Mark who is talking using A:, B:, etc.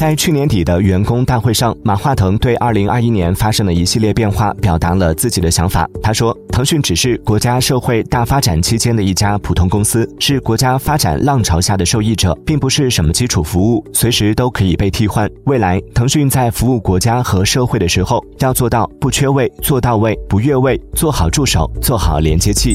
A: 在去年底的员工大会上马化腾对二零二一年发生的一系列变化表达了自己的想法。他说腾讯只是国家社会大发展期间的一家普通公司是国家发展浪潮下的受益者并不是什么基础服务随时都可以被替换。未来腾讯在服务国家和社会的时候要做到不缺位做到位不越位做好助手做好连接器。